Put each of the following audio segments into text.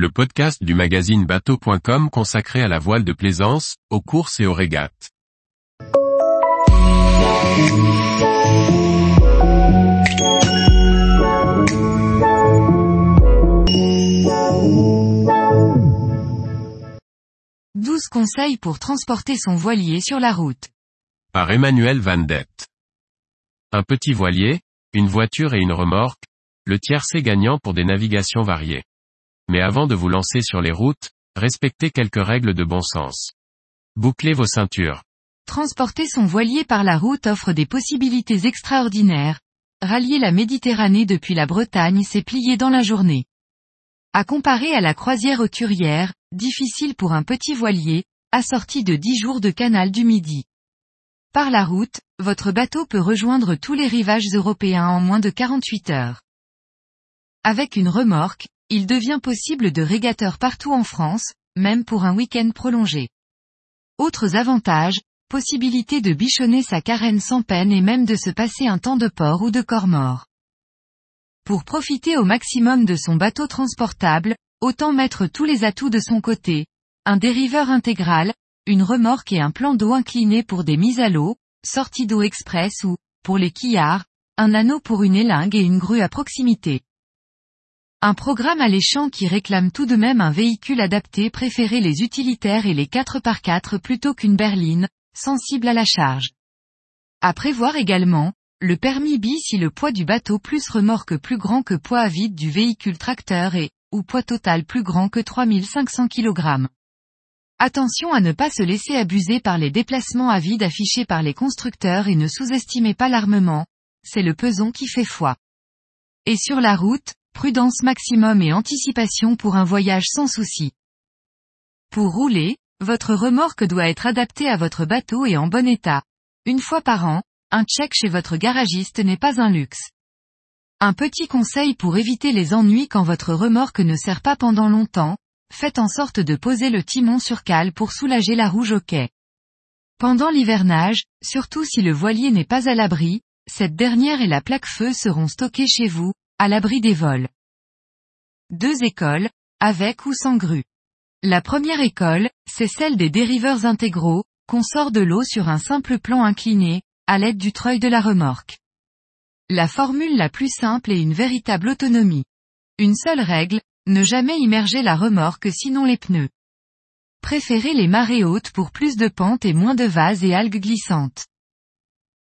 le podcast du magazine bateau.com consacré à la voile de plaisance, aux courses et aux régates. Douze conseils pour transporter son voilier sur la route. Par Emmanuel Van Dett. Un petit voilier, une voiture et une remorque, le tiercé gagnant pour des navigations variées. Mais avant de vous lancer sur les routes, respectez quelques règles de bon sens. Bouclez vos ceintures. Transporter son voilier par la route offre des possibilités extraordinaires. Rallier la Méditerranée depuis la Bretagne s'est plié dans la journée. À comparer à la croisière auturière, difficile pour un petit voilier, assorti de 10 jours de canal du Midi. Par la route, votre bateau peut rejoindre tous les rivages européens en moins de 48 heures. Avec une remorque, il devient possible de régateur partout en France, même pour un week-end prolongé. Autres avantages, possibilité de bichonner sa carène sans peine et même de se passer un temps de port ou de corps mort. Pour profiter au maximum de son bateau transportable, autant mettre tous les atouts de son côté. Un dériveur intégral, une remorque et un plan d'eau incliné pour des mises à l'eau, sortie d'eau express ou, pour les quillards, un anneau pour une élingue et une grue à proximité. Un programme alléchant qui réclame tout de même un véhicule adapté préféré les utilitaires et les 4x4 plutôt qu'une berline, sensible à la charge. À prévoir également, le permis B si le poids du bateau plus remorque plus grand que poids à vide du véhicule tracteur et, ou poids total plus grand que 3500 kg. Attention à ne pas se laisser abuser par les déplacements à vide affichés par les constructeurs et ne sous-estimez pas l'armement, c'est le peson qui fait foi. Et sur la route, prudence maximum et anticipation pour un voyage sans souci. Pour rouler, votre remorque doit être adaptée à votre bateau et en bon état. Une fois par an, un check chez votre garagiste n'est pas un luxe. Un petit conseil pour éviter les ennuis quand votre remorque ne sert pas pendant longtemps, faites en sorte de poser le timon sur cale pour soulager la rouge au quai. Pendant l'hivernage, surtout si le voilier n'est pas à l'abri, cette dernière et la plaque feu seront stockées chez vous, à l'abri des vols. Deux écoles, avec ou sans grue. La première école, c'est celle des dériveurs intégraux, qu'on sort de l'eau sur un simple plan incliné, à l'aide du treuil de la remorque. La formule la plus simple est une véritable autonomie. Une seule règle, ne jamais immerger la remorque sinon les pneus. Préférez les marées hautes pour plus de pente et moins de vases et algues glissantes.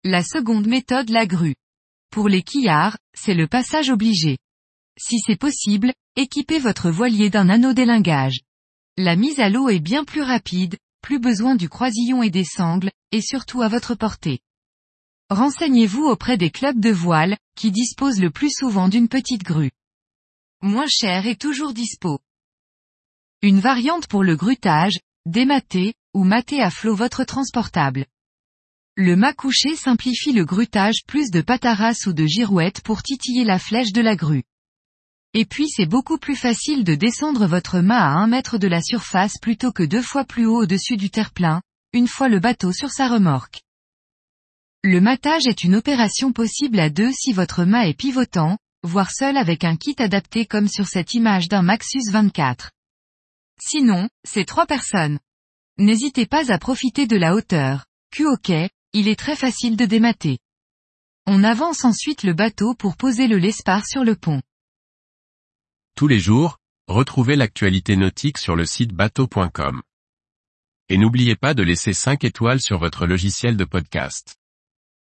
La seconde méthode la grue. Pour les quillards, c'est le passage obligé. Si c'est possible, équipez votre voilier d'un anneau d'élingage. La mise à l'eau est bien plus rapide, plus besoin du croisillon et des sangles, et surtout à votre portée. Renseignez-vous auprès des clubs de voile, qui disposent le plus souvent d'une petite grue. Moins cher et toujours dispo. Une variante pour le grutage, démater, ou mater à flot votre transportable. Le mât couché simplifie le grutage plus de pataras ou de girouettes pour titiller la flèche de la grue. Et puis c'est beaucoup plus facile de descendre votre mât à un mètre de la surface plutôt que deux fois plus haut au-dessus du terre-plein, une fois le bateau sur sa remorque. Le matage est une opération possible à deux si votre mât est pivotant, voire seul avec un kit adapté comme sur cette image d'un Maxus 24. Sinon, c'est trois personnes. N'hésitez pas à profiter de la hauteur. Cul au quai, il est très facile de démater. On avance ensuite le bateau pour poser le lespar sur le pont. Tous les jours, retrouvez l'actualité nautique sur le site bateau.com. Et n'oubliez pas de laisser 5 étoiles sur votre logiciel de podcast.